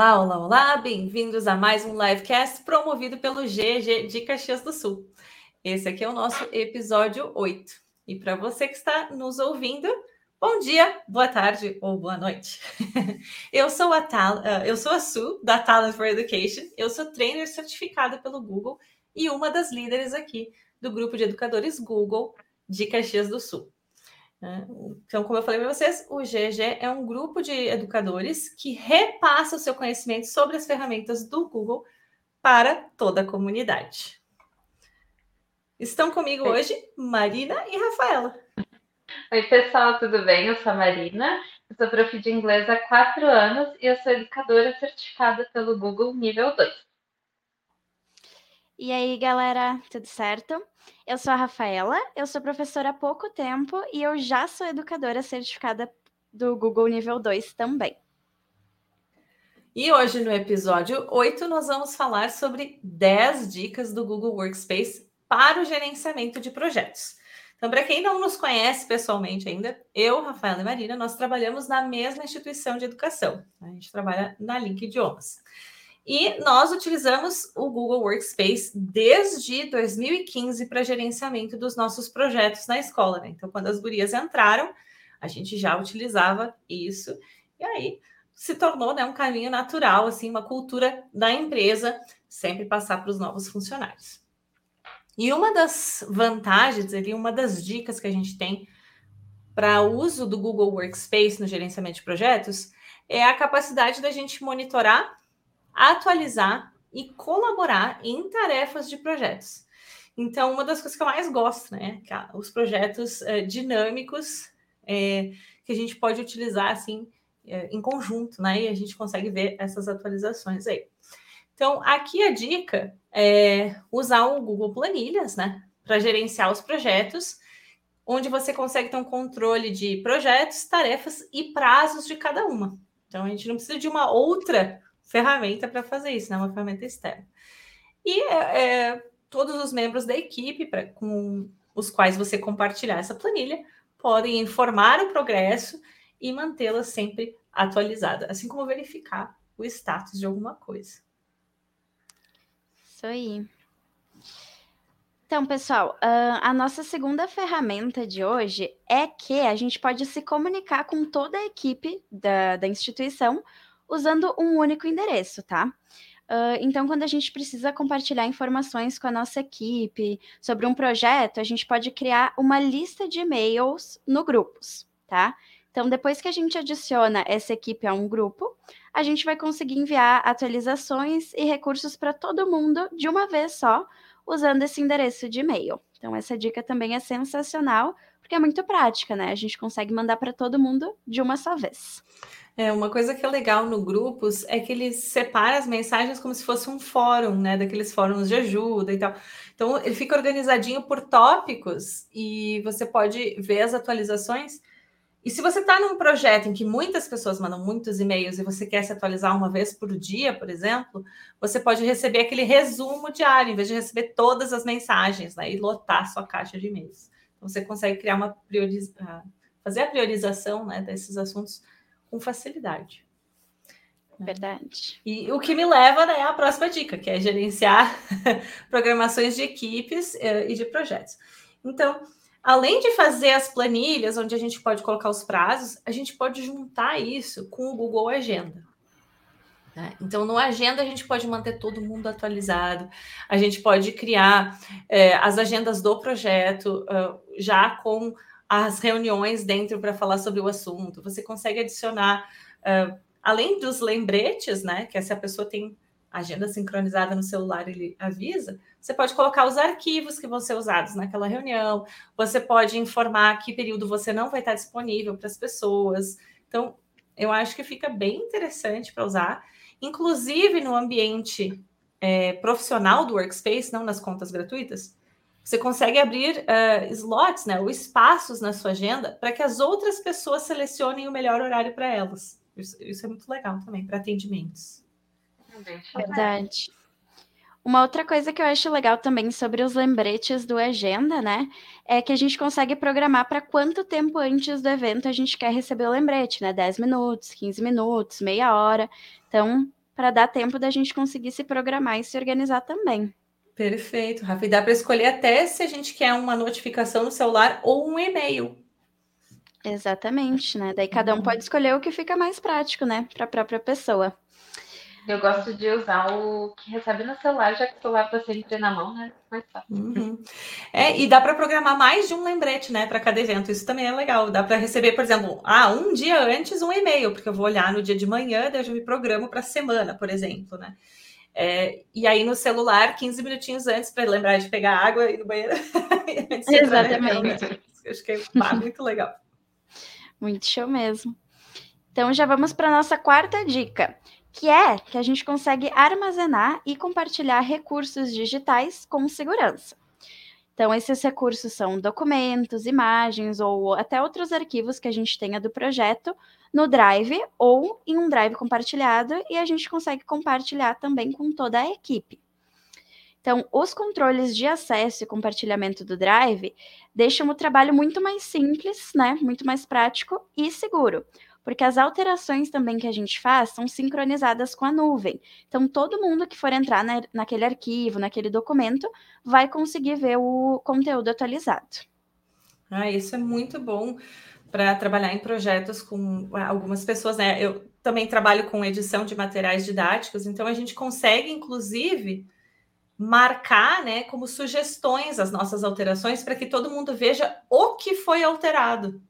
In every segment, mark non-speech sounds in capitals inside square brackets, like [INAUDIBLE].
Olá, olá, olá, bem-vindos a mais um livecast promovido pelo GG de Caxias do Sul. Esse aqui é o nosso episódio 8. E para você que está nos ouvindo, bom dia, boa tarde ou boa noite. [LAUGHS] eu sou a Tal, eh, eu sou a Su da Talent for Education. Eu sou trainer certificada pelo Google e uma das líderes aqui do grupo de educadores Google de Caxias do Sul. Né? Então, como eu falei para vocês, o GG é um grupo de educadores que repassa o seu conhecimento sobre as ferramentas do Google para toda a comunidade. Estão comigo Oi. hoje Marina e Rafaela. Oi, pessoal, tudo bem? Eu sou a Marina, eu sou prof de inglês há quatro anos e eu sou educadora certificada pelo Google nível 2. E aí, galera, tudo certo? Eu sou a Rafaela, eu sou professora há pouco tempo e eu já sou educadora certificada do Google Nível 2 também. E hoje, no episódio 8, nós vamos falar sobre 10 dicas do Google Workspace para o gerenciamento de projetos. Então, para quem não nos conhece pessoalmente ainda, eu, Rafaela e Marina, nós trabalhamos na mesma instituição de educação. A gente trabalha na Link Idiomas. E nós utilizamos o Google Workspace desde 2015 para gerenciamento dos nossos projetos na escola. Né? Então, quando as gurias entraram, a gente já utilizava isso. E aí se tornou né, um caminho natural, assim, uma cultura da empresa sempre passar para os novos funcionários. E uma das vantagens, ali, uma das dicas que a gente tem para o uso do Google Workspace no gerenciamento de projetos é a capacidade da gente monitorar atualizar e colaborar em tarefas de projetos. Então, uma das coisas que eu mais gosto, né, os projetos é, dinâmicos é, que a gente pode utilizar assim é, em conjunto, né, e a gente consegue ver essas atualizações aí. Então, aqui a dica é usar o Google Planilhas, né, para gerenciar os projetos, onde você consegue ter um controle de projetos, tarefas e prazos de cada uma. Então, a gente não precisa de uma outra ferramenta para fazer isso, né? Uma ferramenta externa. E é, é, todos os membros da equipe pra, com os quais você compartilhar essa planilha podem informar o progresso e mantê-la sempre atualizada, assim como verificar o status de alguma coisa. Isso aí. Então, pessoal, a nossa segunda ferramenta de hoje é que a gente pode se comunicar com toda a equipe da, da instituição usando um único endereço, tá? Uh, então, quando a gente precisa compartilhar informações com a nossa equipe sobre um projeto, a gente pode criar uma lista de e-mails no grupos, tá? Então, depois que a gente adiciona essa equipe a um grupo, a gente vai conseguir enviar atualizações e recursos para todo mundo de uma vez só, usando esse endereço de e-mail. Então, essa dica também é sensacional, porque é muito prática, né? A gente consegue mandar para todo mundo de uma só vez. É, uma coisa que é legal no grupos é que ele separa as mensagens como se fosse um fórum, né? Daqueles fóruns de ajuda e tal. Então, ele fica organizadinho por tópicos e você pode ver as atualizações. E se você está num projeto em que muitas pessoas mandam muitos e-mails e você quer se atualizar uma vez por dia, por exemplo, você pode receber aquele resumo diário, em vez de receber todas as mensagens né, e lotar sua caixa de e-mails. Então, você consegue criar uma priorização, ah, fazer a priorização né, desses assuntos com facilidade. Verdade. E o que me leva né, à próxima dica, que é gerenciar [LAUGHS] programações de equipes uh, e de projetos. Então, além de fazer as planilhas, onde a gente pode colocar os prazos, a gente pode juntar isso com o Google Agenda. Né? Então, no Agenda, a gente pode manter todo mundo atualizado, a gente pode criar eh, as agendas do projeto uh, já com as reuniões dentro para falar sobre o assunto. Você consegue adicionar, uh, além dos lembretes, né? Que se a pessoa tem agenda sincronizada no celular, ele avisa. Você pode colocar os arquivos que vão ser usados naquela reunião. Você pode informar que período você não vai estar disponível para as pessoas. Então, eu acho que fica bem interessante para usar, inclusive no ambiente é, profissional do Workspace, não nas contas gratuitas você consegue abrir uh, slots, né, ou espaços na sua agenda para que as outras pessoas selecionem o melhor horário para elas. Isso, isso, é muito legal também para atendimentos. Verdade. Uma outra coisa que eu acho legal também sobre os lembretes do Agenda, né, é que a gente consegue programar para quanto tempo antes do evento a gente quer receber o lembrete, né? 10 minutos, 15 minutos, meia hora. Então, para dar tempo da gente conseguir se programar e se organizar também. Perfeito, Rafa. E dá para escolher até se a gente quer uma notificação no celular ou um e-mail. Exatamente, né? Daí cada um uhum. pode escolher o que fica mais prático, né, para a própria pessoa. Eu gosto de usar o que recebe no celular, já que o celular está sempre na mão, né? Mais fácil. Uhum. É, e dá para programar mais de um lembrete, né, para cada evento. Isso também é legal. Dá para receber, por exemplo, ah, um dia antes um e-mail, porque eu vou olhar no dia de manhã, daí eu já me programo para a semana, por exemplo, né? É, e aí no celular, 15 minutinhos antes, para lembrar de pegar água e ir no banheiro. [LAUGHS] Exatamente. Acho que é muito legal. Muito show mesmo. Então já vamos para nossa quarta dica que é que a gente consegue armazenar e compartilhar recursos digitais com segurança. Então, esses recursos são documentos, imagens ou até outros arquivos que a gente tenha do projeto no Drive ou em um Drive compartilhado e a gente consegue compartilhar também com toda a equipe. Então, os controles de acesso e compartilhamento do Drive deixam o trabalho muito mais simples, né? Muito mais prático e seguro porque as alterações também que a gente faz são sincronizadas com a nuvem. Então, todo mundo que for entrar na, naquele arquivo, naquele documento, vai conseguir ver o conteúdo atualizado. Ah, isso é muito bom para trabalhar em projetos com algumas pessoas, né? Eu também trabalho com edição de materiais didáticos, então a gente consegue, inclusive, marcar, né, como sugestões as nossas alterações para que todo mundo veja o que foi alterado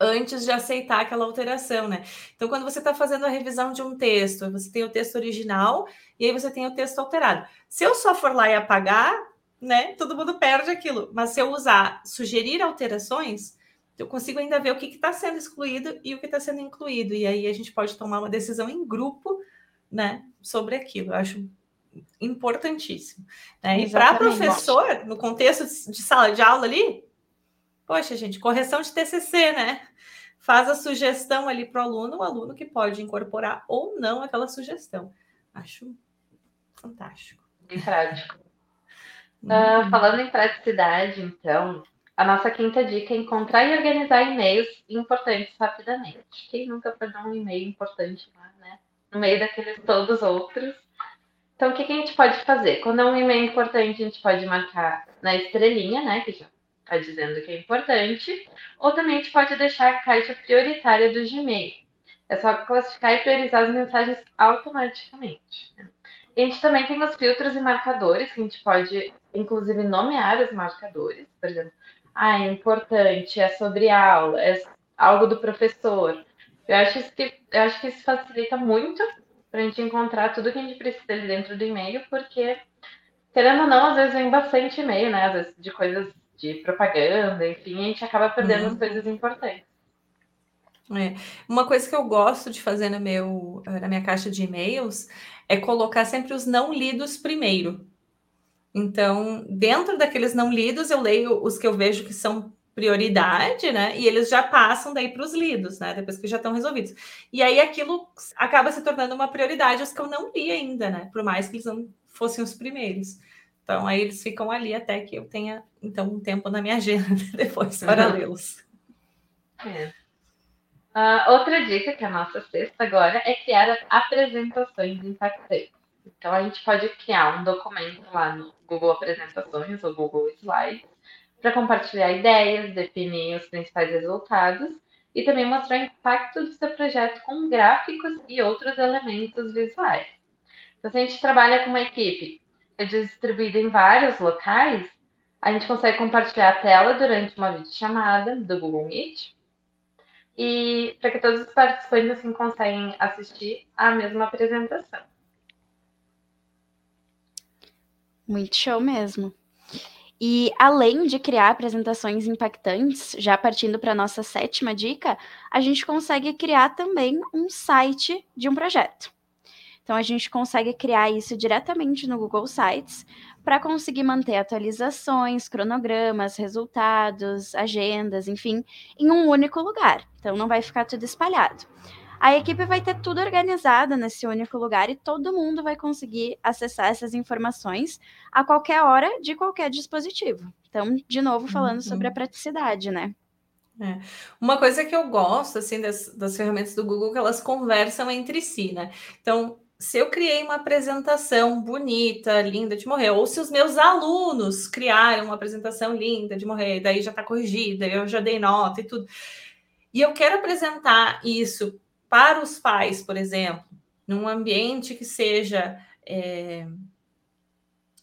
antes de aceitar aquela alteração, né? Então, quando você está fazendo a revisão de um texto, você tem o texto original e aí você tem o texto alterado. Se eu só for lá e apagar, né, todo mundo perde aquilo. Mas se eu usar sugerir alterações, eu consigo ainda ver o que está sendo excluído e o que está sendo incluído. E aí a gente pode tomar uma decisão em grupo, né, sobre aquilo. Eu acho importantíssimo. Né? E para professor, no contexto de sala de aula ali, Poxa, gente, correção de TCC, né? Faz a sugestão ali para o aluno, o aluno que pode incorporar ou não aquela sugestão. Acho fantástico. E prático. Uh, falando em praticidade, então, a nossa quinta dica é encontrar e organizar e-mails importantes rapidamente. Quem nunca perdeu um e-mail importante lá, né? No meio daqueles todos outros. Então, o que, que a gente pode fazer? Quando é um e-mail importante, a gente pode marcar na estrelinha, né? Que já está dizendo que é importante, ou também a gente pode deixar a caixa prioritária do Gmail. É só classificar e priorizar as mensagens automaticamente. A gente também tem os filtros e marcadores, que a gente pode, inclusive, nomear os marcadores. Por exemplo, ah, é importante, é sobre aula, é algo do professor. Eu acho que, eu acho que isso facilita muito para a gente encontrar tudo que a gente precisa dentro do e-mail, porque, querendo ou não, às vezes vem bastante e-mail, né? Às vezes de coisas de propaganda, enfim, a gente acaba perdendo uhum. as coisas importantes. É. Uma coisa que eu gosto de fazer no meu, na minha caixa de e-mails é colocar sempre os não lidos primeiro. Então, dentro daqueles não lidos, eu leio os que eu vejo que são prioridade, né? E eles já passam daí para os lidos, né? Depois que já estão resolvidos. E aí aquilo acaba se tornando uma prioridade, os que eu não li ainda, né? Por mais que eles não fossem os primeiros. Então, aí eles ficam ali até que eu tenha, então, um tempo na minha agenda [LAUGHS] depois para uhum. lê-los. É. Uh, outra dica, que é a nossa sexta agora, é criar apresentações impactantes. Então, a gente pode criar um documento lá no Google Apresentações ou Google Slides para compartilhar ideias, definir os principais resultados e também mostrar o impacto do seu projeto com gráficos e outros elementos visuais. Então, se a gente trabalha com uma equipe é distribuída em vários locais, a gente consegue compartilhar a tela durante uma videochamada do Google Meet. E para que todos os participantes assim conseguem assistir a mesma apresentação. Muito show mesmo. E além de criar apresentações impactantes, já partindo para a nossa sétima dica, a gente consegue criar também um site de um projeto. Então a gente consegue criar isso diretamente no Google Sites para conseguir manter atualizações, cronogramas, resultados, agendas, enfim, em um único lugar. Então não vai ficar tudo espalhado. A equipe vai ter tudo organizado nesse único lugar e todo mundo vai conseguir acessar essas informações a qualquer hora de qualquer dispositivo. Então, de novo, falando uhum. sobre a praticidade, né? É. Uma coisa que eu gosto assim das, das ferramentas do Google que elas conversam entre si, né? Então, se eu criei uma apresentação bonita, linda de morrer, ou se os meus alunos criaram uma apresentação linda de morrer, daí já está corrigida, eu já dei nota e tudo. E eu quero apresentar isso para os pais, por exemplo, num ambiente que seja é,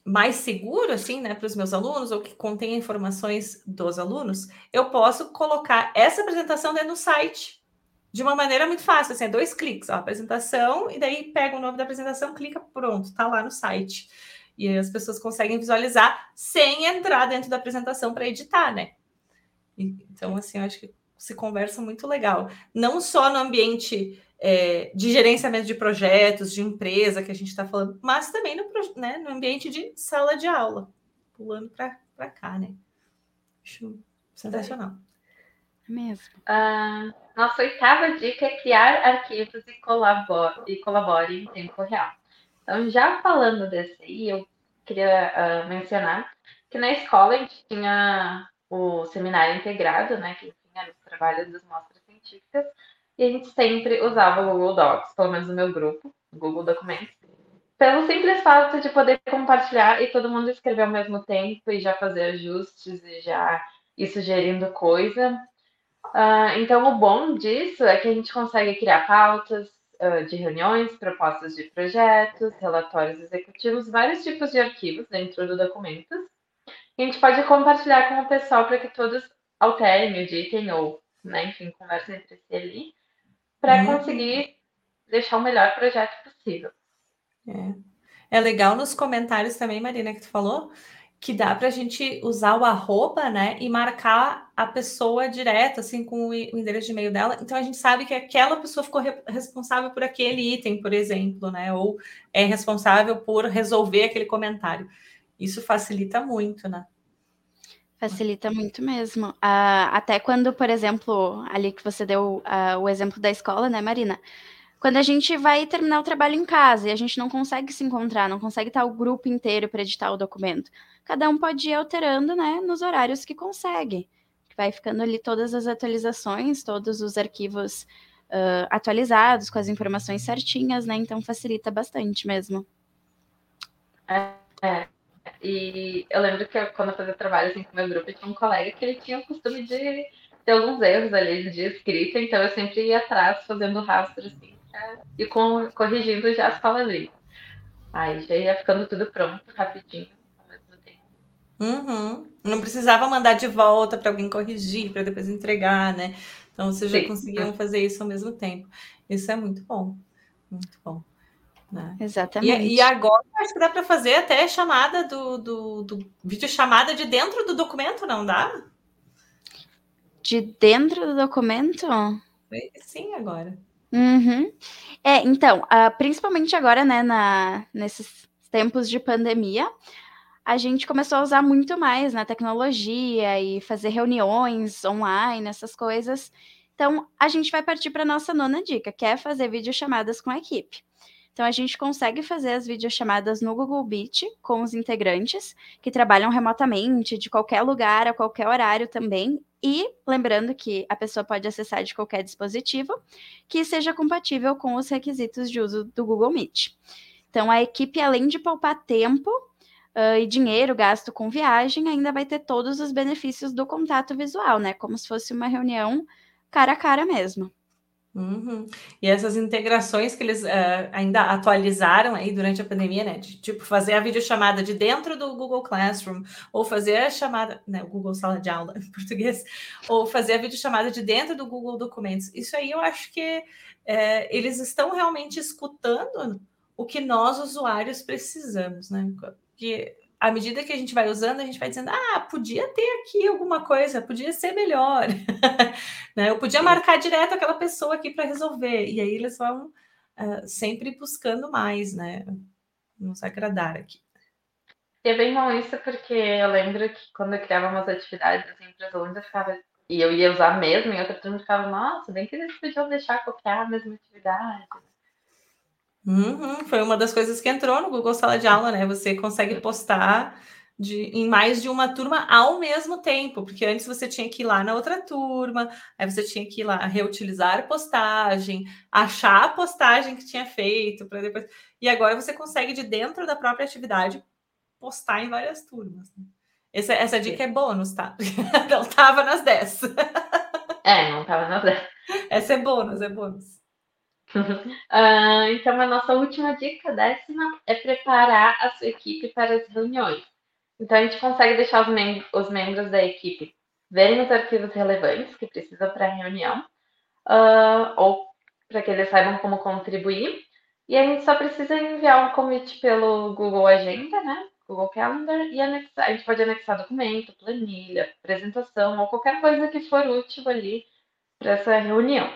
mais seguro, assim, né, para os meus alunos, ou que contenha informações dos alunos, eu posso colocar essa apresentação dentro do site de uma maneira muito fácil, assim, é dois cliques, ó, apresentação, e daí pega o nome da apresentação, clica, pronto, tá lá no site. E as pessoas conseguem visualizar sem entrar dentro da apresentação para editar, né? Então, assim, eu acho que se conversa muito legal. Não só no ambiente é, de gerenciamento de projetos, de empresa que a gente está falando, mas também no, né, no ambiente de sala de aula, pulando para cá, né? Acho sensacional. É mesmo. Uh, nossa oitava dica é criar arquivos e colabore, e colabore em tempo real. Então, já falando desse aí, eu queria uh, mencionar que na escola a gente tinha o seminário integrado, né, que tinha os trabalhos das mostras científicas, e a gente sempre usava o Google Docs, pelo menos no meu grupo, Google Documentos, pelo simples fato de poder compartilhar e todo mundo escrever ao mesmo tempo e já fazer ajustes e já ir sugerindo coisa. Uh, então, o bom disso é que a gente consegue criar pautas uh, de reuniões, propostas de projetos, relatórios executivos, vários tipos de arquivos dentro do documento. E a gente pode compartilhar com o pessoal para que todos alterem, editem ou, né, enfim, conversem entre si ali para uhum. conseguir deixar o melhor projeto possível. É. é legal nos comentários também, Marina, que tu falou, que dá para a gente usar o arroba, né, e marcar a pessoa direto, assim, com o endereço de e-mail dela. Então a gente sabe que aquela pessoa ficou re responsável por aquele item, por exemplo, né, ou é responsável por resolver aquele comentário. Isso facilita muito, né? Facilita muito mesmo. Uh, até quando, por exemplo, ali que você deu uh, o exemplo da escola, né, Marina? Quando a gente vai terminar o trabalho em casa e a gente não consegue se encontrar, não consegue estar o grupo inteiro para editar o documento, cada um pode ir alterando, né, nos horários que consegue. Vai ficando ali todas as atualizações, todos os arquivos uh, atualizados, com as informações certinhas, né? Então facilita bastante mesmo. É, é. E eu lembro que eu, quando eu fazia trabalho assim, com meu grupo, tinha um colega que ele tinha o costume de ter alguns erros ali de escrita, então eu sempre ia atrás fazendo rastro assim, e com, corrigindo já as palavrinhas. Aí já ia ficando tudo pronto rapidinho. Uhum. Não precisava mandar de volta para alguém corrigir, para depois entregar, né? Então vocês já conseguiam fazer isso ao mesmo tempo. Isso é muito bom. Muito bom. Né? Exatamente. E, e, agora acho que dá para fazer até chamada do, do, do vídeo chamada de dentro do documento, não dá? De dentro do documento? Sim, agora. Uhum. É, então, uh, principalmente agora, né, na, nesses tempos de pandemia, a gente começou a usar muito mais na tecnologia e fazer reuniões online, essas coisas. Então, a gente vai partir para a nossa nona dica, que é fazer videochamadas com a equipe. Então, a gente consegue fazer as videochamadas no Google Meet com os integrantes que trabalham remotamente, de qualquer lugar, a qualquer horário também. E lembrando que a pessoa pode acessar de qualquer dispositivo que seja compatível com os requisitos de uso do Google Meet. Então, a equipe, além de poupar tempo uh, e dinheiro gasto com viagem, ainda vai ter todos os benefícios do contato visual, né? Como se fosse uma reunião cara a cara mesmo. Uhum. E essas integrações que eles uh, ainda atualizaram aí durante a pandemia, né? De, tipo, fazer a videochamada de dentro do Google Classroom, ou fazer a chamada, né? Google Sala de Aula em português, ou fazer a videochamada de dentro do Google Documentos. Isso aí eu acho que é, eles estão realmente escutando o que nós, usuários, precisamos, né? Porque à medida que a gente vai usando, a gente vai dizendo: ah, podia ter aqui alguma coisa, podia ser melhor. [LAUGHS] né? Eu podia marcar direto aquela pessoa aqui para resolver. E aí eles vão uh, sempre buscando mais, né? Nos agradar aqui. E é bem bom isso, porque eu lembro que quando eu criava umas atividades assim, para os alunos, eu ficava. E eu ia usar mesmo, e outra turma ficava, nossa, bem que eles podiam deixar copiar a mesma atividade. Uhum, foi uma das coisas que entrou no Google Sala de Aula, né? Você consegue postar de, em mais de uma turma ao mesmo tempo, porque antes você tinha que ir lá na outra turma, aí você tinha que ir lá reutilizar a postagem, achar a postagem que tinha feito para depois. E agora você consegue, de dentro da própria atividade, postar em várias turmas. Né? Essa, essa dica é bônus, tá? [LAUGHS] Não estava nas 10. É, não estava nas 10. Essa é bônus, é bônus. Uh, [LAUGHS] então, a nossa última dica, décima, é preparar a sua equipe para as reuniões. Então, a gente consegue deixar os, mem os membros da equipe verem os arquivos relevantes que precisam para a reunião, uh, ou para que eles saibam como contribuir. E a gente só precisa enviar um convite pelo Google Agenda, né? Google Calendar, e anexar, a gente pode anexar documento, planilha, apresentação, ou qualquer coisa que for útil ali para essa reunião.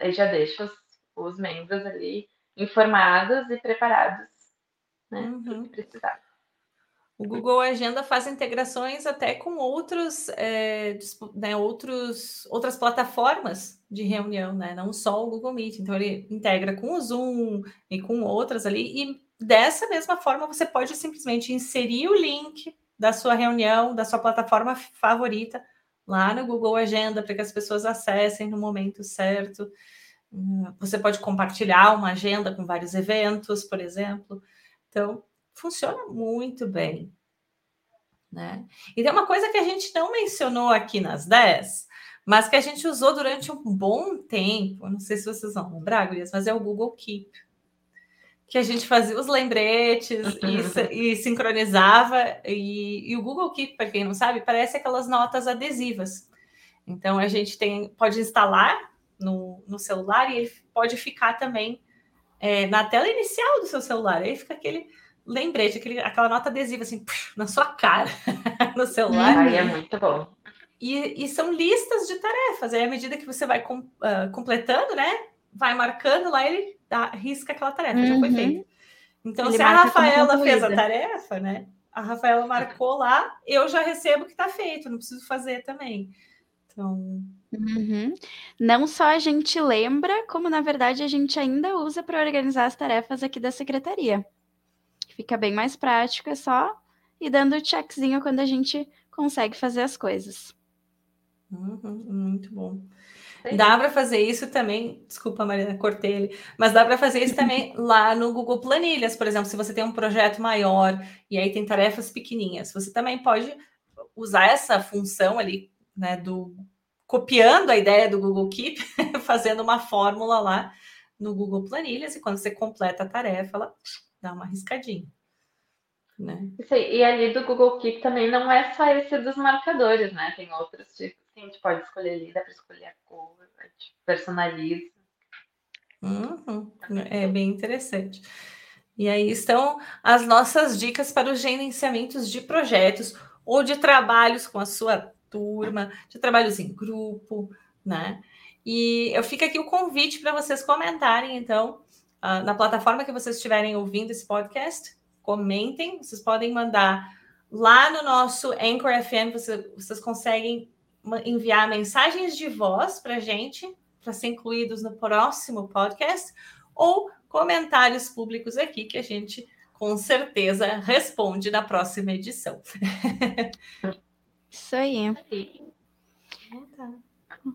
Aí já deixa os os membros ali informados e preparados né, uhum. que precisar. O Google Agenda faz integrações até com outros, é, né, outros, outras plataformas de reunião, né? Não só o Google Meet. Então ele integra com o Zoom e com outras ali. E dessa mesma forma você pode simplesmente inserir o link da sua reunião, da sua plataforma favorita lá no Google Agenda para que as pessoas acessem no momento certo. Você pode compartilhar uma agenda com vários eventos, por exemplo. Então, funciona muito bem. Né? E tem uma coisa que a gente não mencionou aqui nas 10, mas que a gente usou durante um bom tempo. Não sei se vocês vão lembrar, Gurias, mas é o Google Keep. Que a gente fazia os lembretes [LAUGHS] e, e sincronizava. E, e, o Google Keep, para quem não sabe, parece aquelas notas adesivas. Então a gente tem, pode instalar no, no celular e ele pode ficar também é, na tela inicial do seu celular. Aí fica aquele lembrete, aquele, aquela nota adesiva assim, na sua cara, [LAUGHS] no celular. Aí é muito bom. E, e, são listas de tarefas. Aí, à medida que você vai com, uh, completando, né? Vai marcando lá, ele dá, risca aquela tarefa, uhum. já foi uhum. feita. Então, ele se a Rafaela fez a tarefa, né? A Rafaela marcou lá, eu já recebo que está feito, não preciso fazer também. Então, Uhum. Não só a gente lembra, como na verdade a gente ainda usa para organizar as tarefas aqui da secretaria. Fica bem mais prático, é só ir dando o checkzinho quando a gente consegue fazer as coisas. Uhum, muito bom. Dá para fazer isso também, desculpa, Marina, cortei ele, mas dá para fazer isso também [LAUGHS] lá no Google Planilhas, por exemplo, se você tem um projeto maior e aí tem tarefas pequenininhas, você também pode usar essa função ali, né, do copiando a ideia do Google Keep, [LAUGHS] fazendo uma fórmula lá no Google Planilhas, e quando você completa a tarefa, ela dá uma riscadinha. Né? E ali do Google Keep também não é só esse dos marcadores, né? Tem outros tipos que a gente pode escolher ali, dá para escolher a cor, a gente personaliza. Uhum. É bem interessante. E aí estão as nossas dicas para os gerenciamentos de projetos ou de trabalhos com a sua turma, de trabalhos em grupo, né? E eu fico aqui o convite para vocês comentarem, então, uh, na plataforma que vocês estiverem ouvindo esse podcast, comentem, vocês podem mandar lá no nosso Anchor FM, você, vocês conseguem enviar mensagens de voz para gente, para ser incluídos no próximo podcast, ou comentários públicos aqui que a gente com certeza responde na próxima edição. [LAUGHS] Isso aí. Então tá.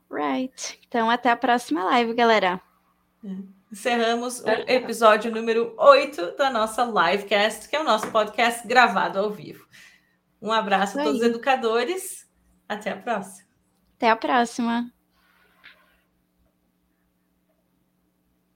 Right. Então, até a próxima live, galera. É. Encerramos o episódio número 8 da nossa livecast, que é o nosso podcast gravado ao vivo. Um abraço a todos os educadores. Até a próxima. Até a próxima.